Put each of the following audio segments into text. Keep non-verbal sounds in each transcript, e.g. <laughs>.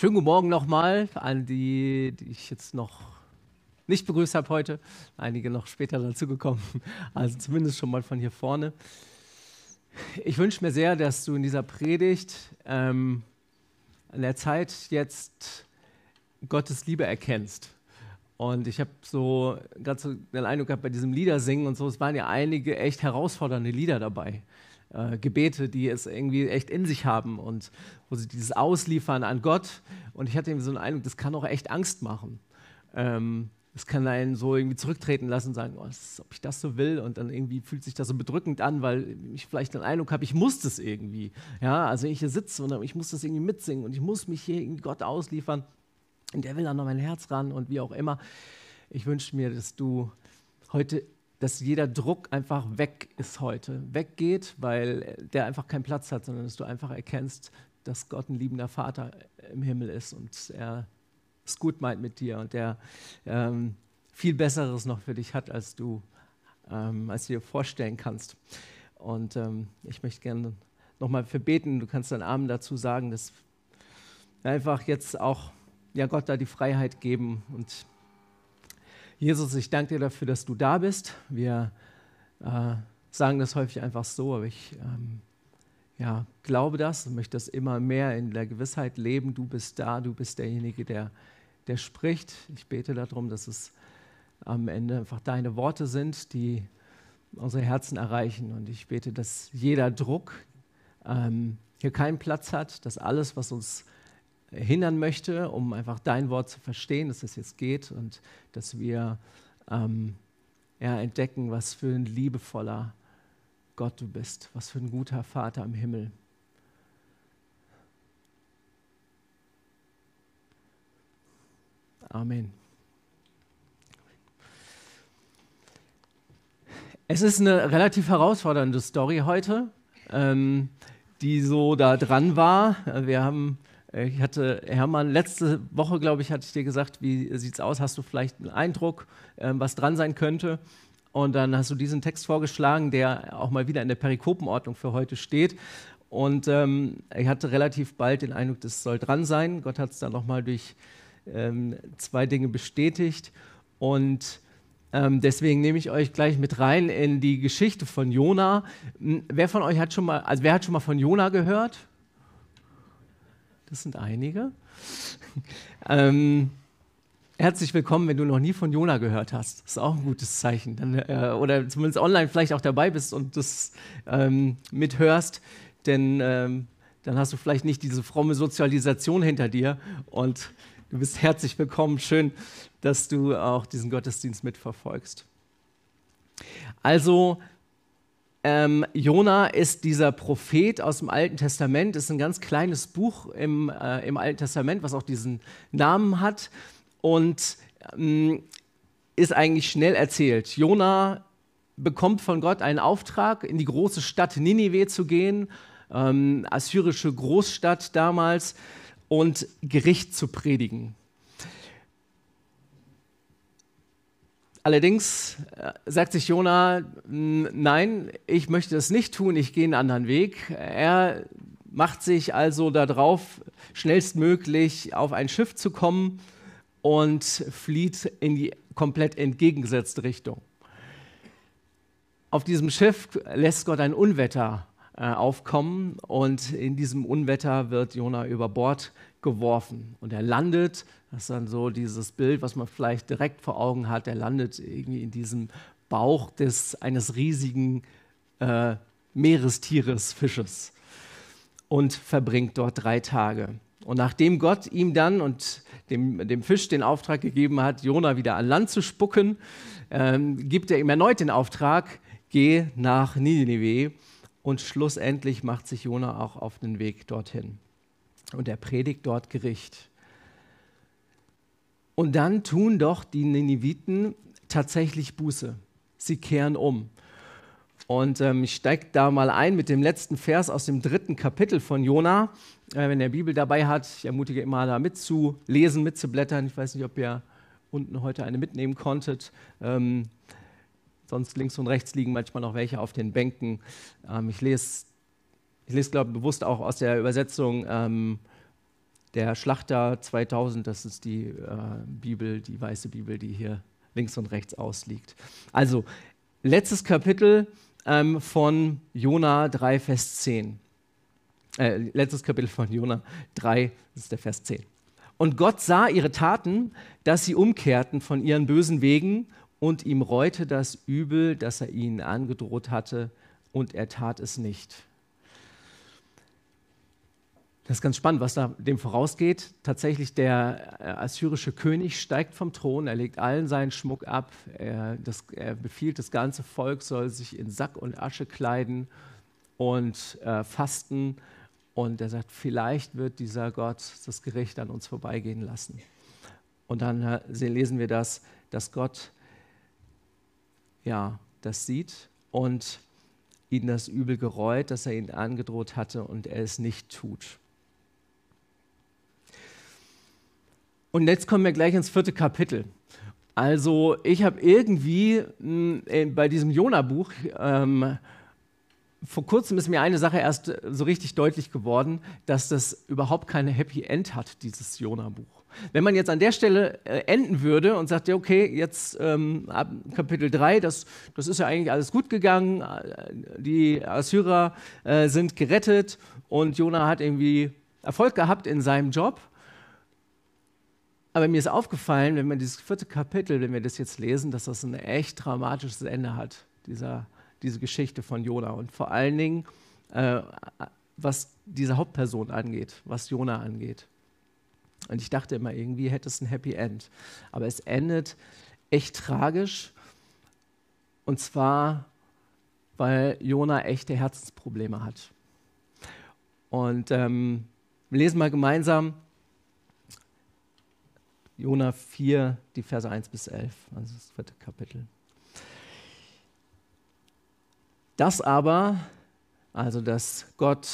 Schönen guten Morgen nochmal an die, die ich jetzt noch nicht begrüßt habe heute. Einige noch später dazugekommen, <laughs> also zumindest schon mal von hier vorne. Ich wünsche mir sehr, dass du in dieser Predigt ähm, an der Zeit jetzt Gottes Liebe erkennst. Und ich habe so gerade so den Eindruck gehabt bei diesem Liedersingen und so, es waren ja einige echt herausfordernde Lieder dabei äh, Gebete, die es irgendwie echt in sich haben und wo sie dieses Ausliefern an Gott. Und ich hatte irgendwie so einen Eindruck, das kann auch echt Angst machen. Ähm, das kann einen so irgendwie zurücktreten lassen und sagen, oh, ist, ob ich das so will. Und dann irgendwie fühlt sich das so bedrückend an, weil ich vielleicht den Eindruck habe, ich muss das irgendwie. Ja, also ich hier sitze und ich muss das irgendwie mitsingen und ich muss mich hier irgendwie Gott ausliefern. Und der will dann noch mein Herz ran und wie auch immer. Ich wünsche mir, dass du heute dass jeder Druck einfach weg ist heute, weggeht, weil der einfach keinen Platz hat, sondern dass du einfach erkennst, dass Gott ein liebender Vater im Himmel ist und er es gut meint mit dir und der ähm, viel Besseres noch für dich hat, als du, ähm, als du dir vorstellen kannst. Und ähm, ich möchte gerne nochmal verbeten, du kannst deinen Armen dazu sagen, dass einfach jetzt auch ja, Gott da die Freiheit geben und Jesus, ich danke dir dafür, dass du da bist. Wir äh, sagen das häufig einfach so, aber ich ähm, ja, glaube das und möchte das immer mehr in der Gewissheit leben. Du bist da, du bist derjenige, der, der spricht. Ich bete darum, dass es am Ende einfach deine Worte sind, die unsere Herzen erreichen. Und ich bete, dass jeder Druck ähm, hier keinen Platz hat, dass alles, was uns hindern möchte, um einfach dein Wort zu verstehen, dass es jetzt geht und dass wir ähm, ja, entdecken, was für ein liebevoller Gott du bist, was für ein guter Vater im Himmel. Amen. Es ist eine relativ herausfordernde Story heute, ähm, die so da dran war. Wir haben ich hatte, Hermann, letzte Woche, glaube ich, hatte ich dir gesagt, wie sieht es aus? Hast du vielleicht einen Eindruck, ähm, was dran sein könnte? Und dann hast du diesen Text vorgeschlagen, der auch mal wieder in der Perikopenordnung für heute steht. Und ähm, ich hatte relativ bald den Eindruck, das soll dran sein. Gott hat es dann nochmal durch ähm, zwei Dinge bestätigt. Und ähm, deswegen nehme ich euch gleich mit rein in die Geschichte von Jona. Wer von euch hat schon mal, also wer hat schon mal von Jona gehört? Das sind einige. <laughs> ähm, herzlich willkommen, wenn du noch nie von Jona gehört hast. Das ist auch ein gutes Zeichen. Dann, äh, oder zumindest online vielleicht auch dabei bist und das ähm, mithörst, denn ähm, dann hast du vielleicht nicht diese fromme Sozialisation hinter dir und du bist herzlich willkommen. Schön, dass du auch diesen Gottesdienst mitverfolgst. Also, ähm, Jona ist dieser Prophet aus dem Alten Testament, ist ein ganz kleines Buch im, äh, im Alten Testament, was auch diesen Namen hat und ähm, ist eigentlich schnell erzählt. Jona bekommt von Gott einen Auftrag, in die große Stadt Ninive zu gehen, ähm, assyrische Großstadt damals, und Gericht zu predigen. Allerdings äh, sagt sich Jona, nein, ich möchte das nicht tun, ich gehe einen anderen Weg. Er macht sich also darauf, schnellstmöglich auf ein Schiff zu kommen und flieht in die komplett entgegengesetzte Richtung. Auf diesem Schiff lässt Gott ein Unwetter äh, aufkommen und in diesem Unwetter wird Jona über Bord geworfen und er landet das ist dann so dieses Bild, was man vielleicht direkt vor Augen hat. Er landet irgendwie in diesem Bauch des, eines riesigen äh, Meerestieres, Fisches und verbringt dort drei Tage. Und nachdem Gott ihm dann und dem, dem Fisch den Auftrag gegeben hat, Jona wieder an Land zu spucken, ähm, gibt er ihm erneut den Auftrag, geh nach Ninive. Und schlussendlich macht sich Jona auch auf den Weg dorthin. Und er predigt dort Gericht. Und dann tun doch die Nineviten tatsächlich Buße. Sie kehren um. Und ähm, ich steige da mal ein mit dem letzten Vers aus dem dritten Kapitel von Jona. Äh, wenn ihr Bibel dabei hat, ich ermutige immer da mitzulesen, mitzublättern. Ich weiß nicht, ob ihr unten heute eine mitnehmen konntet. Ähm, sonst links und rechts liegen manchmal noch welche auf den Bänken. Ähm, ich lese, ich lese glaube ich, bewusst auch aus der Übersetzung ähm, Der Schlachter 2000, das ist die äh, Bibel, die weiße Bibel, die hier links und rechts ausliegt. Also, letztes Kapitel ähm, von Jona 3, Vers 10. Äh, letztes Kapitel von Jona 3, das ist der Vers 10. Und Gott sah ihre Taten, dass sie umkehrten von ihren bösen Wegen und ihm reute das Übel, das er ihnen angedroht hatte, und er tat es nicht. Das ist ganz spannend, was da dem vorausgeht. Tatsächlich, der äh, assyrische König steigt vom Thron, er legt allen seinen Schmuck ab, er, das, er befiehlt, das ganze Volk soll sich in Sack und Asche kleiden und äh, fasten. Und er sagt, vielleicht wird dieser Gott das Gericht an uns vorbeigehen lassen. Und dann äh, lesen wir das, dass Gott ja, das sieht und ihn das Übel gereut, das er ihn angedroht hatte und er es nicht tut. Und jetzt kommen wir gleich ins vierte Kapitel. Also ich habe irgendwie mh, hm, bei diesem Jona-Buch, ähm, vor kurzem ist mir eine Sache erst so richtig deutlich geworden, dass das überhaupt keine Happy End hat, dieses Jona-Buch. Wenn man jetzt an der Stelle äh, enden würde und sagt, ja, okay, jetzt ähm, ab Kapitel 3, das, das ist ja eigentlich alles gut gegangen, äh, die Assyrer äh, sind gerettet und Jona hat irgendwie Erfolg gehabt in seinem Job, aber mir ist aufgefallen, wenn wir dieses vierte Kapitel, wenn wir das jetzt lesen, dass das ein echt dramatisches Ende hat, dieser, diese Geschichte von Jona. Und vor allen Dingen, äh, was diese Hauptperson angeht, was Jona angeht. Und ich dachte immer, irgendwie hätte es ein Happy End. Aber es endet echt tragisch. Und zwar, weil Jona echte Herzensprobleme hat. Und ähm, wir lesen mal gemeinsam Jona 4, die Verse 1 bis 11, also das vierte Kapitel. Das aber, also dass Gott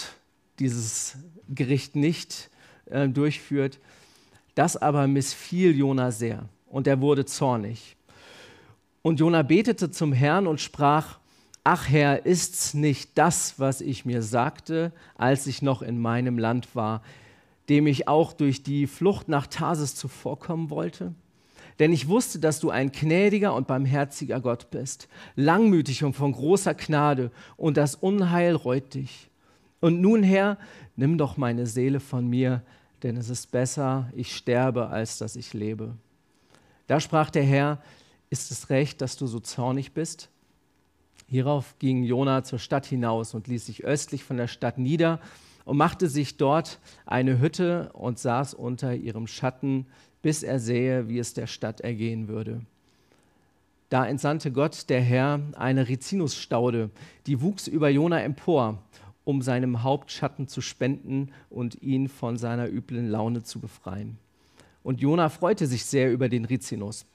dieses Gericht nicht äh, durchführt, das aber missfiel Jona sehr und er wurde zornig. Und Jona betete zum Herrn und sprach, Ach Herr, ist's nicht das, was ich mir sagte, als ich noch in meinem Land war? Dem ich auch durch die Flucht nach Tarsis zuvorkommen wollte? Denn ich wusste, dass du ein gnädiger und barmherziger Gott bist, langmütig und von großer Gnade, und das Unheil reut dich. Und nun, Herr, nimm doch meine Seele von mir, denn es ist besser, ich sterbe, als dass ich lebe. Da sprach der Herr, ist es recht, dass du so zornig bist? Hierauf ging Jona zur Stadt hinaus und ließ sich östlich von der Stadt nieder und machte sich dort eine Hütte und saß unter ihrem Schatten, bis er sähe, wie es der Stadt ergehen würde. Da entsandte Gott, der Herr, eine Rizinusstaude, die wuchs über Jona empor, um seinem Haupt Schatten zu spenden und ihn von seiner üblen Laune zu befreien. Und Jona freute sich sehr über den Rizinus.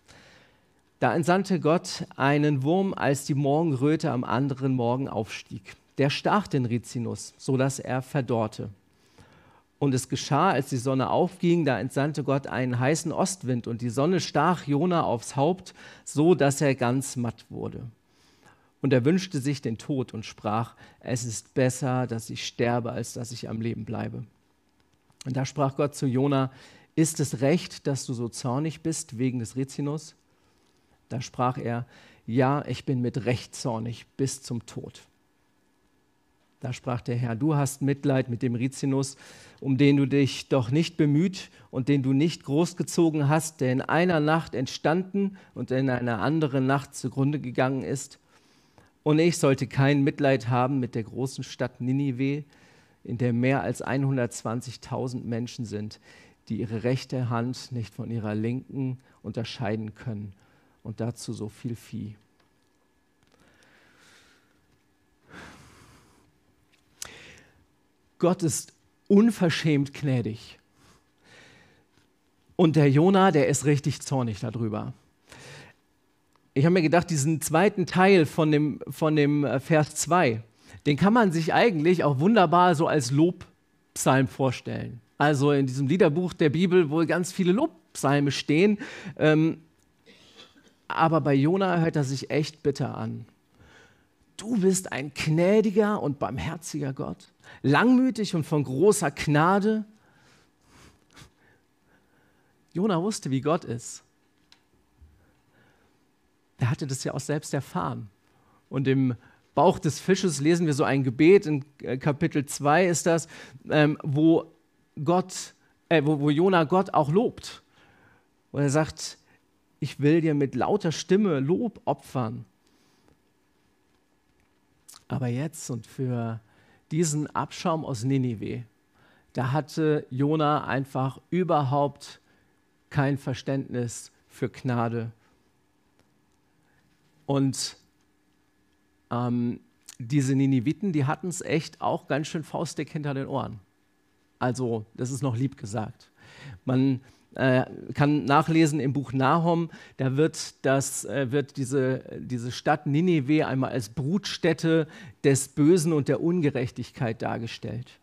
Da entsandte Gott einen Wurm, als die Morgenröte am anderen Morgen aufstieg der stach den Rizinus, sodass er verdorrte. Und es geschah, als die Sonne aufging, da entsandte Gott einen heißen Ostwind und die Sonne stach Jona aufs Haupt, so dass er ganz matt wurde. Und er wünschte sich den Tod und sprach, es ist besser, dass ich sterbe, als dass ich am Leben bleibe. Und da sprach Gott zu Jona, ist es recht, dass du so zornig bist wegen des Rizinus? Da sprach er, ja, ich bin mit Recht zornig bis zum Tod. Da sprach der Herr, du hast Mitleid mit dem Rizinus, um den du dich doch nicht bemüht und den du nicht großgezogen hast, der in einer Nacht entstanden und in einer anderen Nacht zugrunde gegangen ist. Und ich sollte kein Mitleid haben mit der großen Stadt Ninive, in der mehr als 120.000 Menschen sind, die ihre rechte Hand nicht von ihrer linken unterscheiden können und dazu so viel Vieh. Gott ist unverschämt gnädig. Und der Jona, der ist richtig zornig darüber. Ich habe mir gedacht, diesen zweiten Teil von dem, von dem äh, Vers 2, den kann man sich eigentlich auch wunderbar so als Lobpsalm vorstellen. Also in diesem Liederbuch der Bibel, wo ganz viele Lobpsalme stehen. Ähm, aber bei Jona hört er sich echt bitter an. Du bist ein gnädiger und barmherziger Gott langmütig und von großer Gnade. Jona wusste, wie Gott ist. Er hatte das ja auch selbst erfahren. Und im Bauch des Fisches lesen wir so ein Gebet, in äh, Kapitel 2 ist das, ähm, wo Gott, äh, wo, wo Jona Gott auch lobt. Wo er sagt, ich will dir mit lauter Stimme Lob opfern. Aber jetzt und für diesen Abschaum aus Ninive, da hatte Jona einfach überhaupt kein Verständnis für Gnade. Und ähm, diese Niniviten, die hatten es echt auch ganz schön faustdick hinter den Ohren. Also, das ist noch lieb gesagt. Man äh, kann nachlesen im Buch Nahum, da wird, das, äh, wird diese, diese Stadt Ninive einmal als Brutstätte des Bösen und der Ungerechtigkeit dargestellt.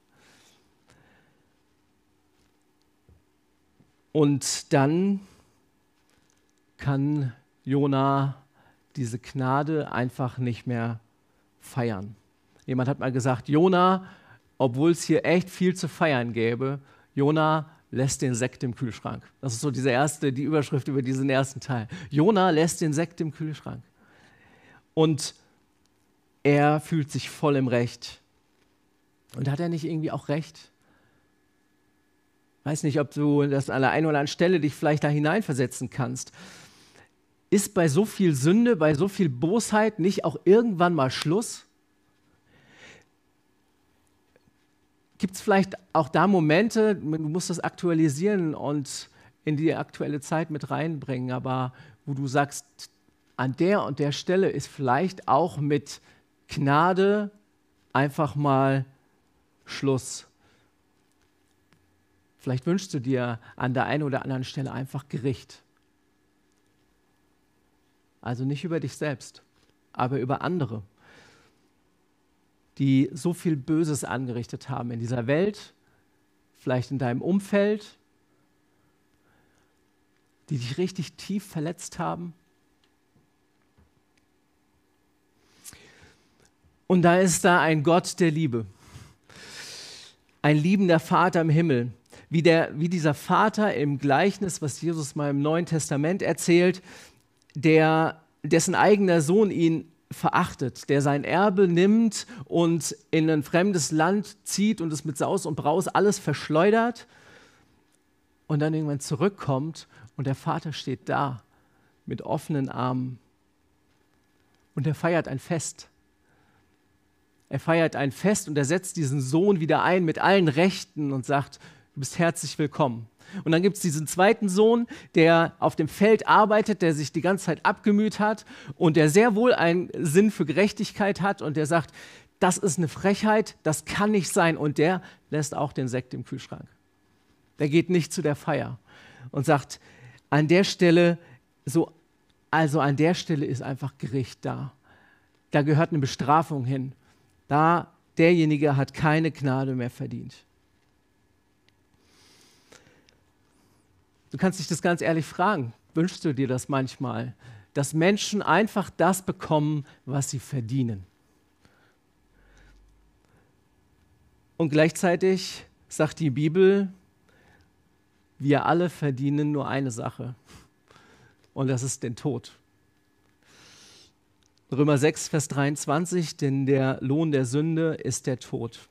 Und dann kann Jona diese Gnade einfach nicht mehr feiern. Jemand hat mal gesagt, Jona, obwohl es hier echt viel zu feiern gäbe, Jona lässt den Sekt im Kühlschrank. Das ist so diese erste, die Überschrift über diesen ersten Teil. Jona lässt den Sekt im Kühlschrank. Und er fühlt sich voll im Recht. Und hat er nicht irgendwie auch recht? Weiß nicht, ob du das an der einen oder anderen Stelle dich vielleicht da hineinversetzen kannst. Ist bei so viel Sünde, bei so viel Bosheit nicht auch irgendwann mal Schluss? Gibt es vielleicht auch da Momente, du musst das aktualisieren und in die aktuelle Zeit mit reinbringen, aber wo du sagst, an der und der Stelle ist vielleicht auch mit Gnade einfach mal Schluss. Vielleicht wünschst du dir an der einen oder anderen Stelle einfach Gericht. Also nicht über dich selbst, aber über andere, die so viel Böses angerichtet haben in dieser Welt, vielleicht in deinem Umfeld, die dich richtig tief verletzt haben. Und da ist da ein Gott der Liebe, ein liebender Vater im Himmel, wie, der, wie dieser Vater im Gleichnis, was Jesus mal im Neuen Testament erzählt, der, dessen eigener Sohn ihn verachtet, der sein Erbe nimmt und in ein fremdes Land zieht und es mit Saus und Braus alles verschleudert und dann irgendwann zurückkommt und der Vater steht da mit offenen Armen und er feiert ein Fest. Er feiert ein Fest und er setzt diesen Sohn wieder ein mit allen Rechten und sagt, du bist herzlich willkommen. Und dann gibt es diesen zweiten Sohn, der auf dem Feld arbeitet, der sich die ganze Zeit abgemüht hat und der sehr wohl einen Sinn für Gerechtigkeit hat und der sagt, das ist eine Frechheit, das kann nicht sein. Und der lässt auch den Sekt im Kühlschrank. Der geht nicht zu der Feier und sagt, an der Stelle, so, also an der Stelle ist einfach Gericht da. Da gehört eine Bestrafung hin. Da derjenige hat keine Gnade mehr verdient. Du kannst dich das ganz ehrlich fragen. Wünschst du dir das manchmal, dass Menschen einfach das bekommen, was sie verdienen? Und gleichzeitig sagt die Bibel, wir alle verdienen nur eine Sache. Und das ist den Tod. Römer 6, Vers 23, denn der Lohn der Sünde ist der Tod.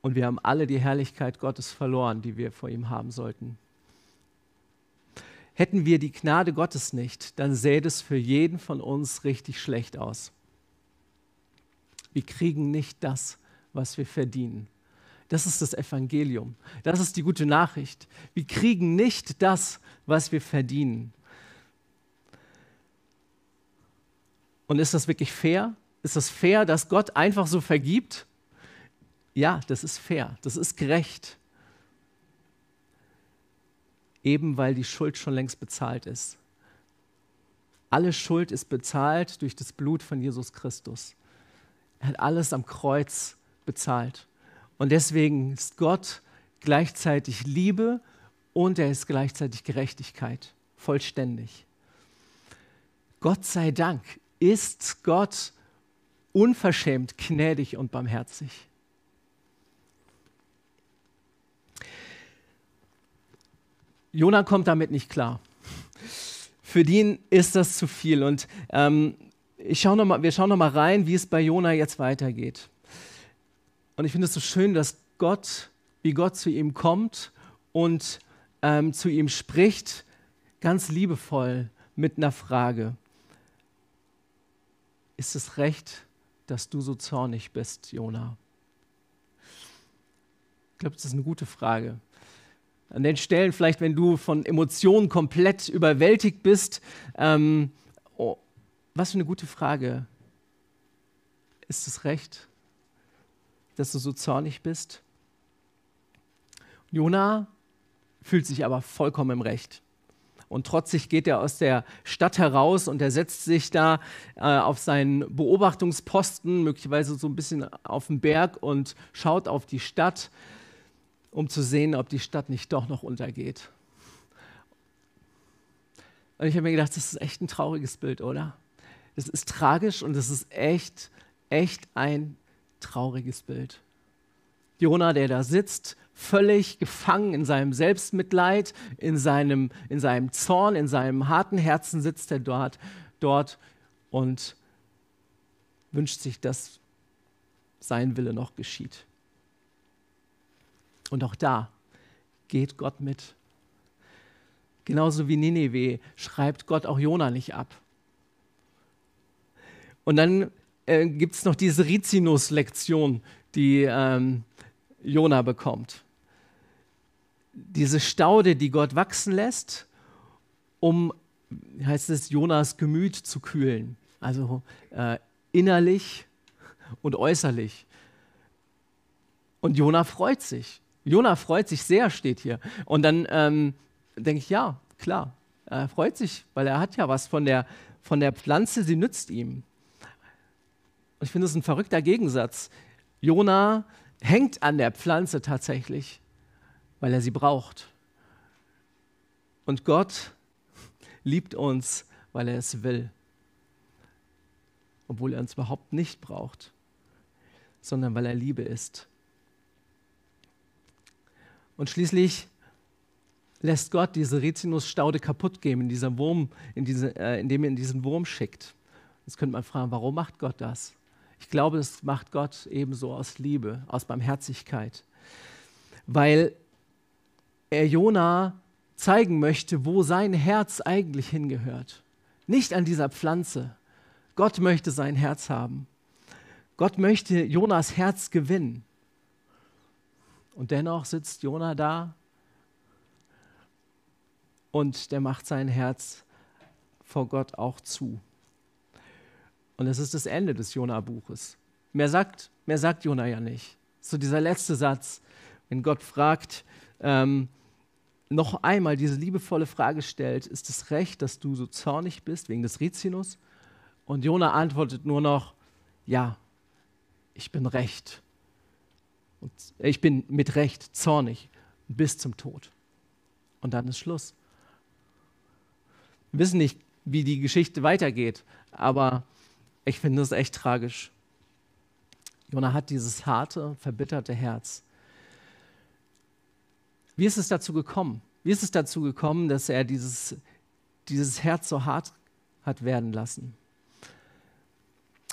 Und wir haben alle die Herrlichkeit Gottes verloren, die wir vor ihm haben sollten. Hätten wir die Gnade Gottes nicht, dann sähe es für jeden von uns richtig schlecht aus. Wir kriegen nicht das, was wir verdienen. Das ist das Evangelium. Das ist die gute Nachricht. Wir kriegen nicht das, was wir verdienen. Und ist das wirklich fair? Ist das fair, dass Gott einfach so vergibt? Ja, das ist fair, das ist gerecht. Eben weil die Schuld schon längst bezahlt ist. Alle Schuld ist bezahlt durch das Blut von Jesus Christus. Er hat alles am Kreuz bezahlt. Und deswegen ist Gott gleichzeitig Liebe und er ist gleichzeitig Gerechtigkeit, vollständig. Gott sei Dank ist Gott unverschämt, gnädig und barmherzig. Jona kommt damit nicht klar. Für den ist das zu viel. Und ähm, ich schau noch mal, wir schauen noch mal rein, wie es bei Jona jetzt weitergeht. Und ich finde es so schön, dass Gott, wie Gott zu ihm kommt und ähm, zu ihm spricht, ganz liebevoll mit einer Frage. Ist es recht, dass du so zornig bist, Jona? Ich glaube, das ist eine gute Frage. An den Stellen, vielleicht wenn du von Emotionen komplett überwältigt bist, ähm, oh, was für eine gute Frage. Ist es recht, dass du so zornig bist? Jona fühlt sich aber vollkommen im Recht. Und trotzig geht er aus der Stadt heraus und er setzt sich da äh, auf seinen Beobachtungsposten, möglicherweise so ein bisschen auf den Berg und schaut auf die Stadt, um zu sehen, ob die Stadt nicht doch noch untergeht. Und ich habe mir gedacht, das ist echt ein trauriges Bild, oder? Es ist tragisch und es ist echt, echt ein trauriges Bild. Jona, der da sitzt, völlig gefangen in seinem Selbstmitleid, in seinem, in seinem Zorn, in seinem harten Herzen sitzt er dort, dort und wünscht sich, dass sein Wille noch geschieht. Und auch da geht Gott mit. Genauso wie Nineveh schreibt Gott auch Jona nicht ab. Und dann äh, gibt es noch diese Rizinus-Lektion, die ähm, Jona bekommt. Diese Staude, die Gott wachsen lässt, um, heißt es, Jonas Gemüt zu kühlen. Also äh, innerlich und äußerlich. Und Jona freut sich. Jona freut sich sehr, steht hier. Und dann ähm, denke ich, ja, klar, er freut sich, weil er hat ja was von der, von der Pflanze, sie nützt ihm. Und ich finde es ein verrückter Gegensatz. Jona hängt an der Pflanze tatsächlich, weil er sie braucht. Und Gott liebt uns, weil er es will. Obwohl er uns überhaupt nicht braucht, sondern weil er Liebe ist. Und schließlich lässt Gott diese Rizinusstaude kaputt gehen, in dieser Wurm, in diese, äh, indem er in diesen Wurm schickt. Jetzt könnte man fragen, warum macht Gott das? Ich glaube, es macht Gott ebenso aus Liebe, aus Barmherzigkeit, weil er Jona zeigen möchte, wo sein Herz eigentlich hingehört. Nicht an dieser Pflanze. Gott möchte sein Herz haben. Gott möchte Jonas Herz gewinnen. Und dennoch sitzt Jona da und der macht sein Herz vor Gott auch zu. Und das ist das Ende des Jona-Buches. Mehr sagt, mehr sagt Jona ja nicht. So dieser letzte Satz, wenn Gott fragt, ähm, noch einmal diese liebevolle Frage stellt, ist es recht, dass du so zornig bist wegen des Rizinus? Und Jona antwortet nur noch, ja, ich bin recht. Und ich bin mit Recht zornig bis zum Tod. Und dann ist Schluss. Wir wissen nicht, wie die Geschichte weitergeht, aber ich finde es echt tragisch. Jona hat dieses harte, verbitterte Herz. Wie ist es dazu gekommen? Wie ist es dazu gekommen, dass er dieses, dieses Herz so hart hat werden lassen?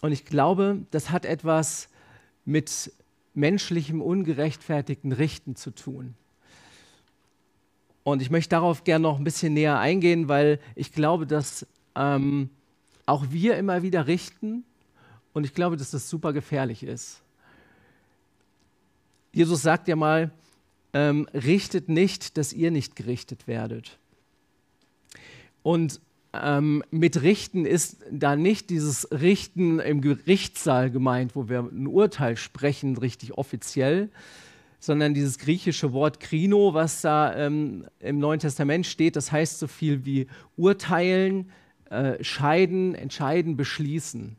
Und ich glaube, das hat etwas mit menschlichem, ungerechtfertigten Richten zu tun. Und ich möchte darauf gerne noch ein bisschen näher eingehen, weil ich glaube, dass ähm, auch wir immer wieder richten. Und ich glaube, dass das super gefährlich ist. Jesus sagt ja mal, ähm, richtet nicht, dass ihr nicht gerichtet werdet. Und ähm, mit Richten ist da nicht dieses Richten im Gerichtssaal gemeint, wo wir ein Urteil sprechen, richtig offiziell, sondern dieses griechische Wort Krino, was da ähm, im Neuen Testament steht, das heißt so viel wie urteilen, äh, scheiden, entscheiden, beschließen,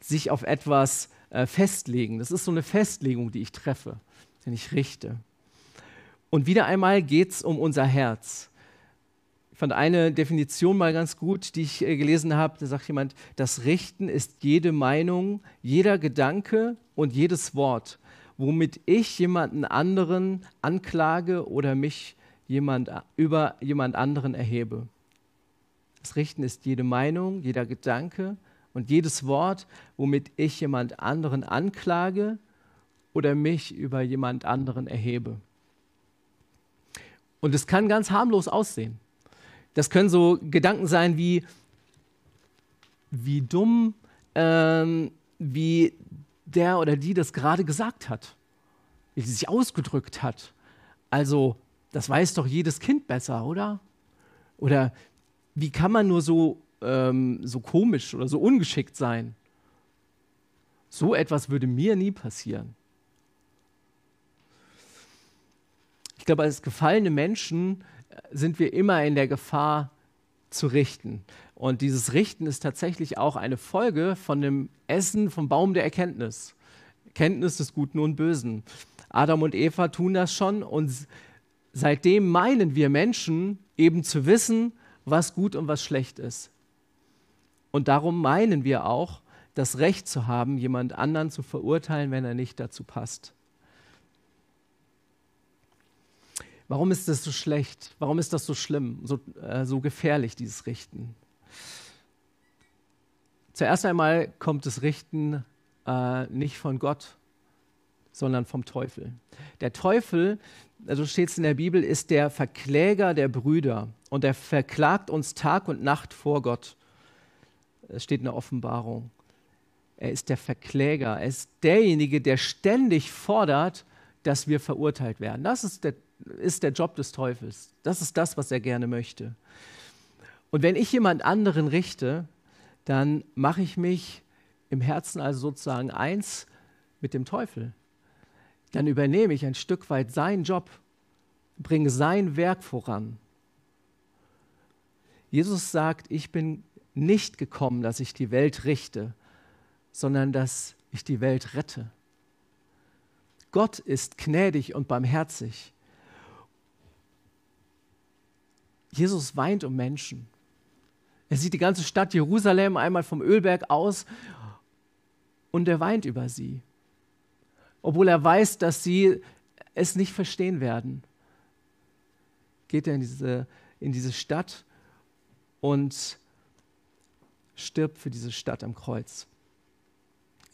sich auf etwas äh, festlegen. Das ist so eine Festlegung, die ich treffe, wenn ich richte. Und wieder einmal geht es um unser Herz. Ich fand eine Definition mal ganz gut, die ich äh, gelesen habe. Da sagt jemand, das Richten ist jede Meinung, jeder Gedanke und jedes Wort, womit ich jemanden anderen anklage oder mich jemand, über jemand anderen erhebe. Das Richten ist jede Meinung, jeder Gedanke und jedes Wort, womit ich jemand anderen anklage oder mich über jemand anderen erhebe. Und es kann ganz harmlos aussehen. Das können so Gedanken sein wie, wie dumm, ähm, wie der oder die das gerade gesagt hat, wie sie sich ausgedrückt hat. Also, das weiß doch jedes Kind besser, oder? Oder wie kann man nur so, ähm, so komisch oder so ungeschickt sein? So etwas würde mir nie passieren. Ich glaube, als gefallene Menschen sind wir immer in der Gefahr zu richten. Und dieses Richten ist tatsächlich auch eine Folge von dem Essen vom Baum der Erkenntnis. Erkenntnis des Guten und Bösen. Adam und Eva tun das schon und seitdem meinen wir Menschen eben zu wissen, was gut und was schlecht ist. Und darum meinen wir auch, das Recht zu haben, jemand anderen zu verurteilen, wenn er nicht dazu passt. Warum ist das so schlecht? Warum ist das so schlimm, so, äh, so gefährlich, dieses Richten? Zuerst einmal kommt das Richten äh, nicht von Gott, sondern vom Teufel. Der Teufel, also steht es in der Bibel, ist der Verkläger der Brüder und er verklagt uns Tag und Nacht vor Gott. Es steht in der Offenbarung. Er ist der Verkläger. Er ist derjenige, der ständig fordert, dass wir verurteilt werden. Das ist der ist der Job des Teufels. Das ist das, was er gerne möchte. Und wenn ich jemand anderen richte, dann mache ich mich im Herzen also sozusagen eins mit dem Teufel. Dann übernehme ich ein Stück weit seinen Job, bringe sein Werk voran. Jesus sagt, ich bin nicht gekommen, dass ich die Welt richte, sondern dass ich die Welt rette. Gott ist gnädig und barmherzig. Jesus weint um Menschen. Er sieht die ganze Stadt Jerusalem einmal vom Ölberg aus und er weint über sie. Obwohl er weiß, dass sie es nicht verstehen werden. Geht er in diese, in diese Stadt und stirbt für diese Stadt am Kreuz.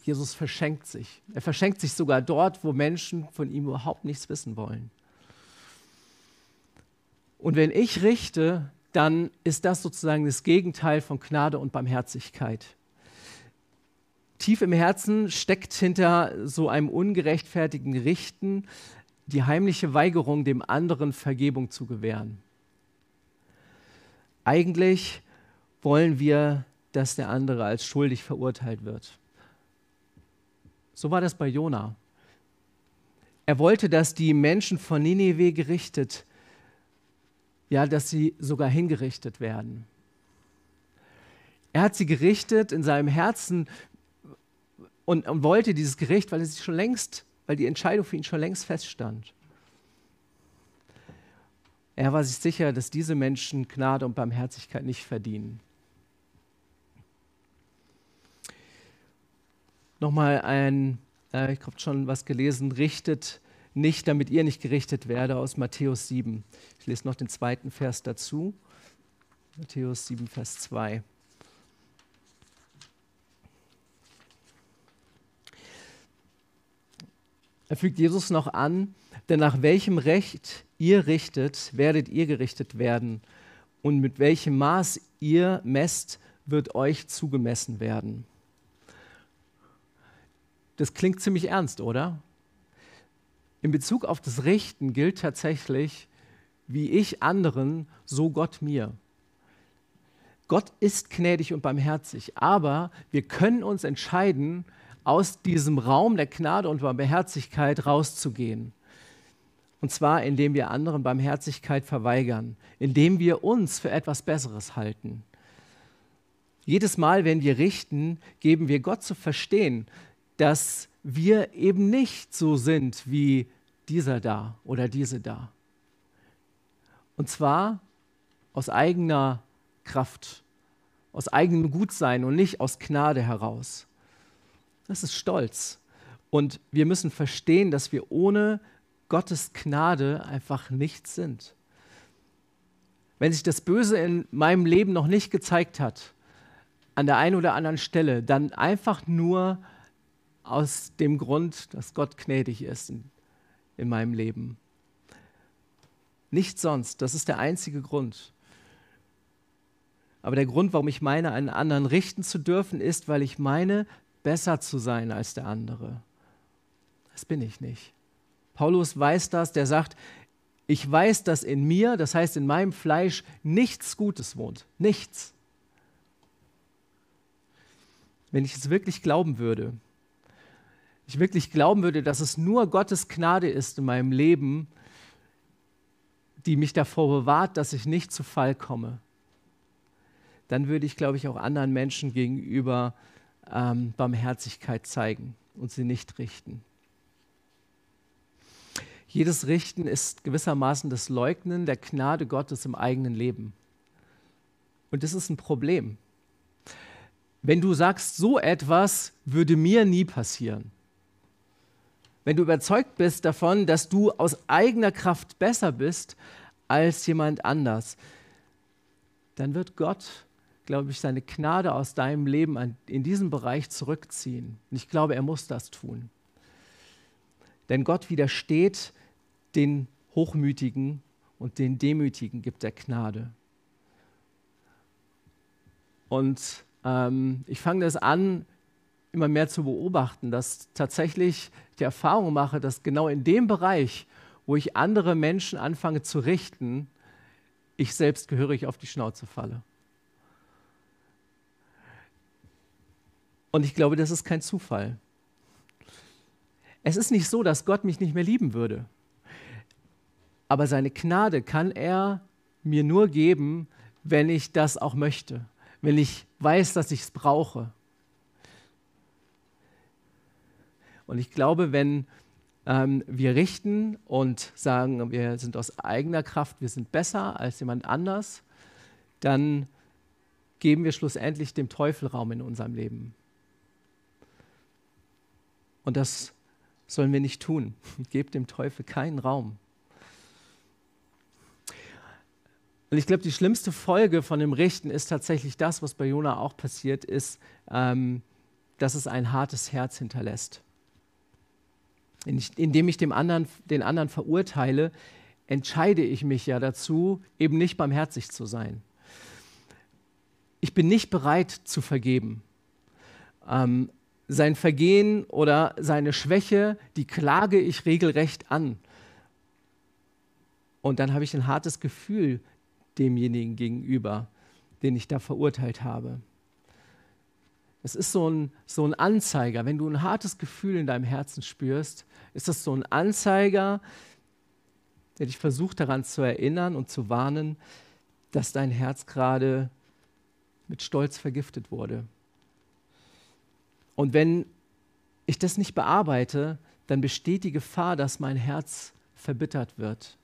Jesus verschenkt sich. Er verschenkt sich sogar dort, wo Menschen von ihm überhaupt nichts wissen wollen. Und wenn ich richte, dann ist das sozusagen das Gegenteil von Gnade und Barmherzigkeit. Tief im Herzen steckt hinter so einem ungerechtfertigen Richten die heimliche Weigerung, dem anderen Vergebung zu gewähren. Eigentlich wollen wir, dass der andere als schuldig verurteilt wird. So war das bei Jona. Er wollte, dass die Menschen von Nineveh gerichtet ja, dass sie sogar hingerichtet werden. Er hat sie gerichtet in seinem Herzen und, und wollte dieses Gericht, weil es schon längst, weil die Entscheidung für ihn schon längst feststand. Er war sich sicher, dass diese Menschen Gnade und Barmherzigkeit nicht verdienen. Nochmal ein, äh, ich habe schon was gelesen, richtet nicht, damit ihr nicht gerichtet werde, aus Matthäus 7. Ich lese noch den zweiten Vers dazu. Matthäus 7, Vers 2. Er fügt Jesus noch an, denn nach welchem Recht ihr richtet, werdet ihr gerichtet werden. Und mit welchem Maß ihr messt, wird euch zugemessen werden. Das klingt ziemlich ernst, oder? In Bezug auf das Richten gilt tatsächlich, wie ich anderen, so Gott mir. Gott ist gnädig und barmherzig, aber wir können uns entscheiden, aus diesem Raum der Gnade und Barmherzigkeit rauszugehen. Und zwar, indem wir anderen Barmherzigkeit verweigern, indem wir uns für etwas Besseres halten. Jedes Mal, wenn wir richten, geben wir Gott zu verstehen, dass wir eben nicht so sind wie dieser da oder diese da. Und zwar aus eigener Kraft, aus eigenem Gutsein und nicht aus Gnade heraus. Das ist Stolz. Und wir müssen verstehen, dass wir ohne Gottes Gnade einfach nichts sind. wenn sich das Böse in meinem Leben noch nicht gezeigt hat, an der einen oder anderen Stelle, dann einfach nur aus dem Grund, dass Gott gnädig ist in, in meinem Leben. Nicht sonst, das ist der einzige Grund. Aber der Grund, warum ich meine, einen anderen richten zu dürfen, ist, weil ich meine, besser zu sein als der andere. Das bin ich nicht. Paulus weiß das, der sagt, ich weiß, dass in mir, das heißt in meinem Fleisch, nichts Gutes wohnt. Nichts. Wenn ich es wirklich glauben würde, ich wirklich glauben würde, dass es nur Gottes Gnade ist in meinem Leben, die mich davor bewahrt, dass ich nicht zu Fall komme, dann würde ich, glaube ich, auch anderen Menschen gegenüber ähm, Barmherzigkeit zeigen und sie nicht richten. Jedes Richten ist gewissermaßen das Leugnen der Gnade Gottes im eigenen Leben. Und das ist ein Problem. Wenn du sagst, so etwas würde mir nie passieren, wenn du überzeugt bist davon, dass du aus eigener Kraft besser bist als jemand anders, dann wird Gott, glaube ich, seine Gnade aus deinem Leben in diesem Bereich zurückziehen. Und ich glaube, er muss das tun. Denn Gott widersteht den Hochmütigen und den Demütigen gibt er Gnade. Und ähm, ich fange das an, immer mehr zu beobachten, dass tatsächlich die Erfahrung mache, dass genau in dem Bereich, wo ich andere Menschen anfange zu richten, ich selbst gehörig auf die Schnauze falle. Und ich glaube, das ist kein Zufall. Es ist nicht so, dass Gott mich nicht mehr lieben würde. Aber seine Gnade kann er mir nur geben, wenn ich das auch möchte, wenn ich weiß, dass ich es brauche. Und ich glaube, wenn ähm, wir richten und sagen, wir sind aus eigener Kraft, wir sind besser als jemand anders, dann geben wir schlussendlich dem Teufel Raum in unserem Leben. Und das sollen wir nicht tun. <laughs> Gebt dem Teufel keinen Raum. Und ich glaube, die schlimmste Folge von dem Richten ist tatsächlich das, was bei Jona auch passiert ist, ähm, dass es ein hartes Herz hinterlässt indem ich dem anderen, den anderen verurteile, entscheide ich mich ja dazu, eben nicht barmherzig zu sein. Ich bin nicht bereit zu vergeben. Ähm, sein Vergehen oder seine Schwäche, die klage ich regelrecht an. Und dann habe ich ein hartes Gefühl demjenigen gegenüber, den ich da verurteilt habe. Es ist so ein, so ein Anzeiger. Wenn du ein hartes Gefühl in deinem Herzen spürst, ist das so ein Anzeiger, der dich versucht daran zu erinnern und zu warnen, dass dein Herz gerade mit Stolz vergiftet wurde. Und wenn ich das nicht bearbeite, dann besteht die Gefahr, dass mein Herz verbittert wird.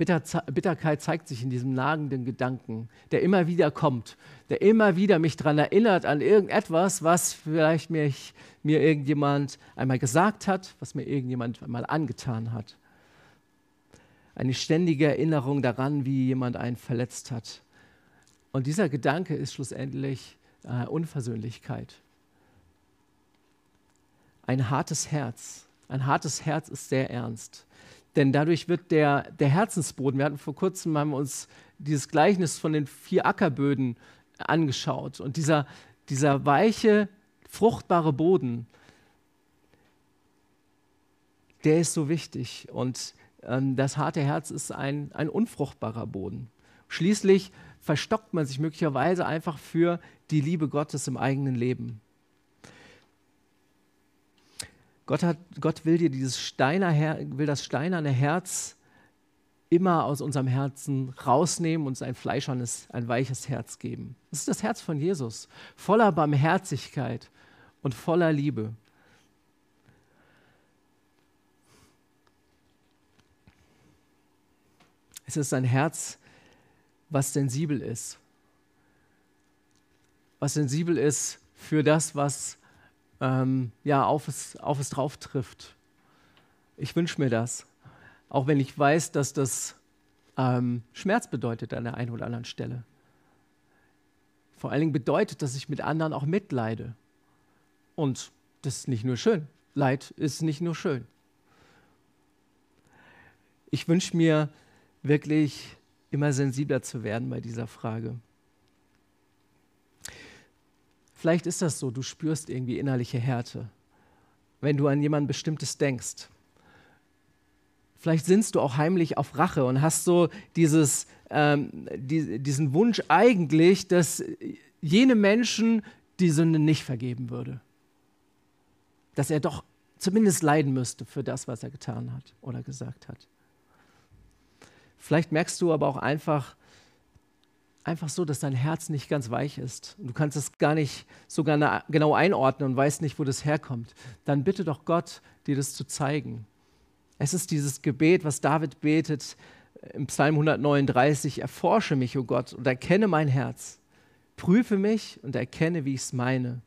Bitter, Bitterkeit zeigt sich in diesem nagenden Gedanken, der immer wieder kommt, der immer wieder mich daran erinnert an irgendetwas, was vielleicht mich, mir irgendjemand einmal gesagt hat, was mir irgendjemand einmal angetan hat. Eine ständige Erinnerung daran, wie jemand einen verletzt hat. Und dieser Gedanke ist schlussendlich äh, Unversöhnlichkeit. Ein hartes Herz. Ein hartes Herz ist sehr ernst. Denn dadurch wird der, der Herzensboden, wir hatten vor kurzem haben wir uns dieses Gleichnis von den vier Ackerböden angeschaut. Und dieser, dieser weiche, fruchtbare Boden, der ist so wichtig. Und ähm, das harte Herz ist ein, ein unfruchtbarer Boden. Schließlich verstockt man sich möglicherweise einfach für die Liebe Gottes im eigenen Leben. Gott, hat, Gott will dir dieses Steiner, will das steinerne Herz immer aus unserem Herzen rausnehmen und ein fleischernes, ein weiches Herz geben. Das ist das Herz von Jesus, voller Barmherzigkeit und voller Liebe. Es ist ein Herz, was sensibel ist. Was sensibel ist für das, was ähm, ja, auf, es, auf es drauf trifft. Ich wünsche mir das. Auch wenn ich weiß, dass das ähm, Schmerz bedeutet an der einen oder anderen Stelle. Vor allen Dingen bedeutet, dass ich mit anderen auch mitleide. Und das ist nicht nur schön. Leid ist nicht nur schön. Ich wünsche mir wirklich immer sensibler zu werden bei dieser Frage. Vielleicht ist das so, du spürst irgendwie innerliche Härte, wenn du an jemanden Bestimmtes denkst. Vielleicht sinnst du auch heimlich auf Rache und hast so dieses, ähm, die, diesen Wunsch eigentlich, dass jene Menschen die Sünde nicht vergeben würde. Dass er doch zumindest leiden müsste für das, was er getan hat oder gesagt hat. Vielleicht merkst du aber auch einfach, einfach so, dass dein Herz nicht ganz weich ist. Und du kannst es gar nicht so genau einordnen und weißt nicht, wo das herkommt. Dann bitte doch Gott, dir das zu zeigen. Es ist dieses Gebet, was David betet im Psalm 139, erforsche mich, o oh Gott, und erkenne mein Herz. Prüfe mich und erkenne, wie ich es meine.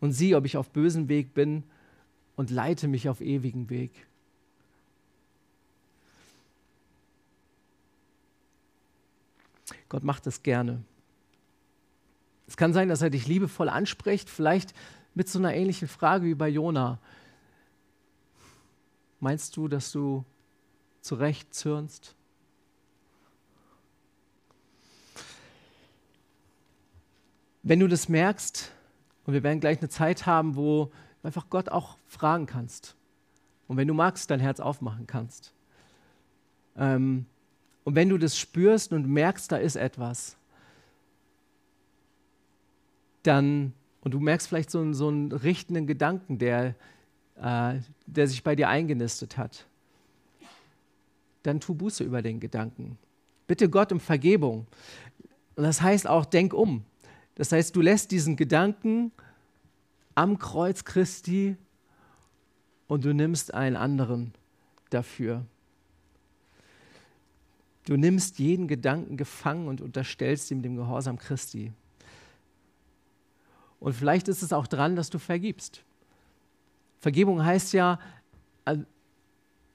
Und sieh, ob ich auf bösem Weg bin und leite mich auf ewigen Weg. Gott macht das gerne. Es kann sein, dass er dich liebevoll anspricht, vielleicht mit so einer ähnlichen Frage wie bei Jona. Meinst du, dass du zurecht zürnst? Wenn du das merkst, und wir werden gleich eine Zeit haben, wo du einfach Gott auch fragen kannst. Und wenn du magst, dein Herz aufmachen kannst. Ähm, und wenn du das spürst und merkst, da ist etwas, dann, und du merkst vielleicht so, so einen richtenden Gedanken, der, äh, der sich bei dir eingenistet hat, dann tu Buße über den Gedanken. Bitte Gott um Vergebung. Und das heißt auch, denk um. Das heißt, du lässt diesen Gedanken am Kreuz Christi und du nimmst einen anderen dafür. Du nimmst jeden Gedanken gefangen und unterstellst ihm dem Gehorsam Christi. Und vielleicht ist es auch dran, dass du vergibst. Vergebung heißt ja,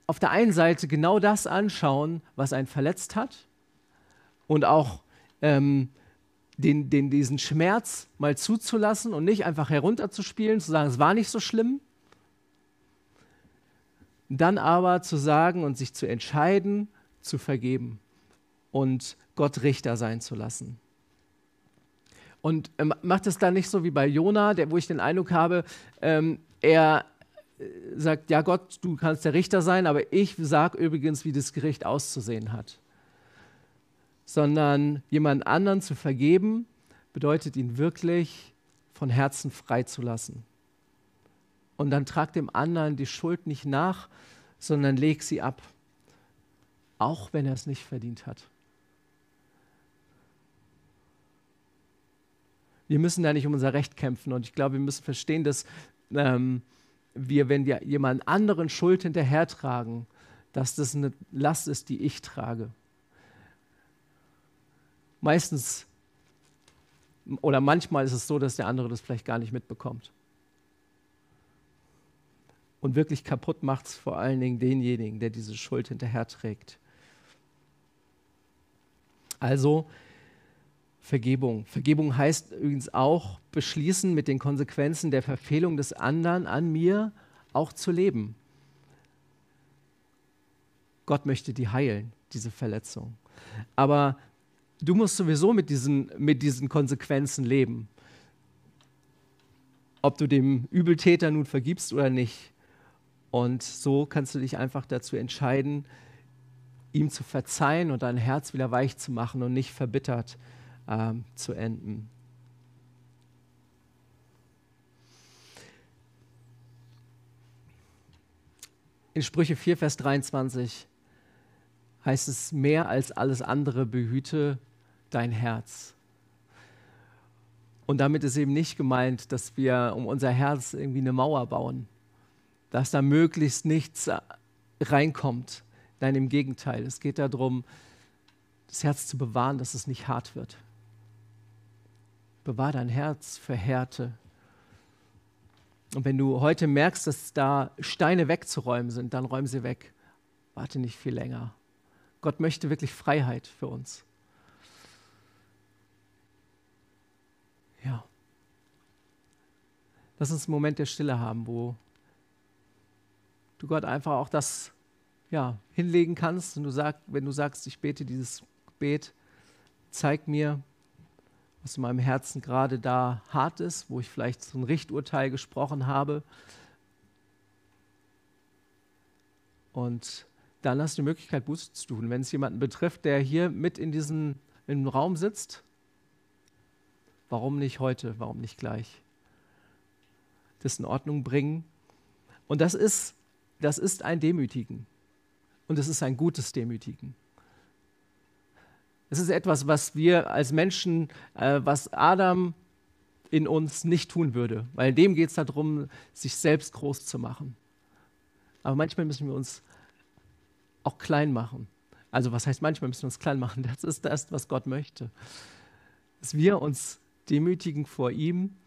auf der einen Seite genau das anschauen, was einen verletzt hat und auch ähm, den, den, diesen Schmerz mal zuzulassen und nicht einfach herunterzuspielen, zu sagen, es war nicht so schlimm. Dann aber zu sagen und sich zu entscheiden, zu vergeben und Gott Richter sein zu lassen. Und ähm, macht es dann nicht so wie bei Jona, der, wo ich den Eindruck habe, ähm, er äh, sagt, ja Gott, du kannst der Richter sein, aber ich sage übrigens, wie das Gericht auszusehen hat. Sondern jemand anderen zu vergeben, bedeutet ihn wirklich von Herzen freizulassen. Und dann trag dem anderen die Schuld nicht nach, sondern leg sie ab auch wenn er es nicht verdient hat. Wir müssen da nicht um unser Recht kämpfen und ich glaube, wir müssen verstehen, dass ähm, wir, wenn wir jemand anderen Schuld hinterhertragen, dass das eine Last ist, die ich trage. Meistens oder manchmal ist es so, dass der andere das vielleicht gar nicht mitbekommt. Und wirklich kaputt macht es vor allen Dingen denjenigen, der diese Schuld hinterherträgt. Also Vergebung. Vergebung heißt übrigens auch beschließen, mit den Konsequenzen der Verfehlung des anderen an mir auch zu leben. Gott möchte die heilen, diese Verletzung. Aber du musst sowieso mit diesen, mit diesen Konsequenzen leben. Ob du dem Übeltäter nun vergibst oder nicht. Und so kannst du dich einfach dazu entscheiden, ihm zu verzeihen und dein Herz wieder weich zu machen und nicht verbittert ähm, zu enden. In Sprüche 4, Vers 23 heißt es, mehr als alles andere behüte dein Herz. Und damit ist eben nicht gemeint, dass wir um unser Herz irgendwie eine Mauer bauen, dass da möglichst nichts reinkommt, Nein, im Gegenteil. Es geht darum, das Herz zu bewahren, dass es nicht hart wird. Bewahr dein Herz für Härte. Und wenn du heute merkst, dass da Steine wegzuräumen sind, dann räum sie weg. Warte nicht viel länger. Gott möchte wirklich Freiheit für uns. Ja. Lass uns einen Moment der Stille haben, wo du Gott einfach auch das ja, hinlegen kannst. Und du sag, wenn du sagst, ich bete dieses Gebet, zeig mir, was in meinem Herzen gerade da hart ist, wo ich vielleicht so ein Richturteil gesprochen habe. Und dann hast du die Möglichkeit, Buße zu tun. Wenn es jemanden betrifft, der hier mit in diesem im Raum sitzt, warum nicht heute, warum nicht gleich? Das in Ordnung bringen. Und das ist, das ist ein Demütigen. Und es ist ein gutes Demütigen. Es ist etwas, was wir als Menschen, äh, was Adam in uns nicht tun würde, weil dem geht es darum, sich selbst groß zu machen. Aber manchmal müssen wir uns auch klein machen. Also was heißt manchmal müssen wir uns klein machen? Das ist das, was Gott möchte. Dass wir uns demütigen vor ihm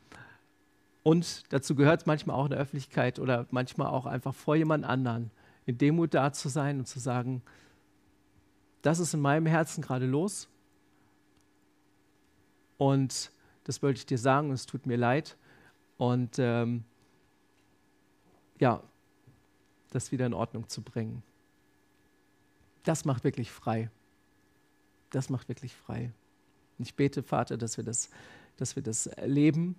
und dazu gehört es manchmal auch in der Öffentlichkeit oder manchmal auch einfach vor jemand anderen, in Demut da zu sein und zu sagen, das ist in meinem Herzen gerade los und das wollte ich dir sagen und es tut mir leid und ähm, ja, das wieder in Ordnung zu bringen. Das macht wirklich frei. Das macht wirklich frei. Und ich bete, Vater, dass wir das, dass wir das erleben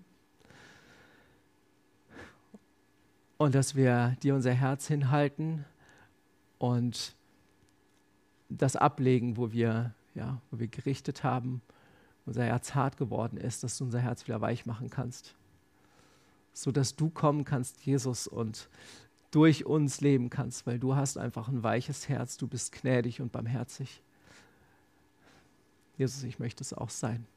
und dass wir dir unser Herz hinhalten und das ablegen, wo wir, ja, wo wir gerichtet haben, unser Herz hart geworden ist, dass du unser Herz wieder weich machen kannst. So dass du kommen kannst, Jesus, und durch uns leben kannst, weil du hast einfach ein weiches Herz, du bist gnädig und barmherzig. Jesus, ich möchte es auch sein.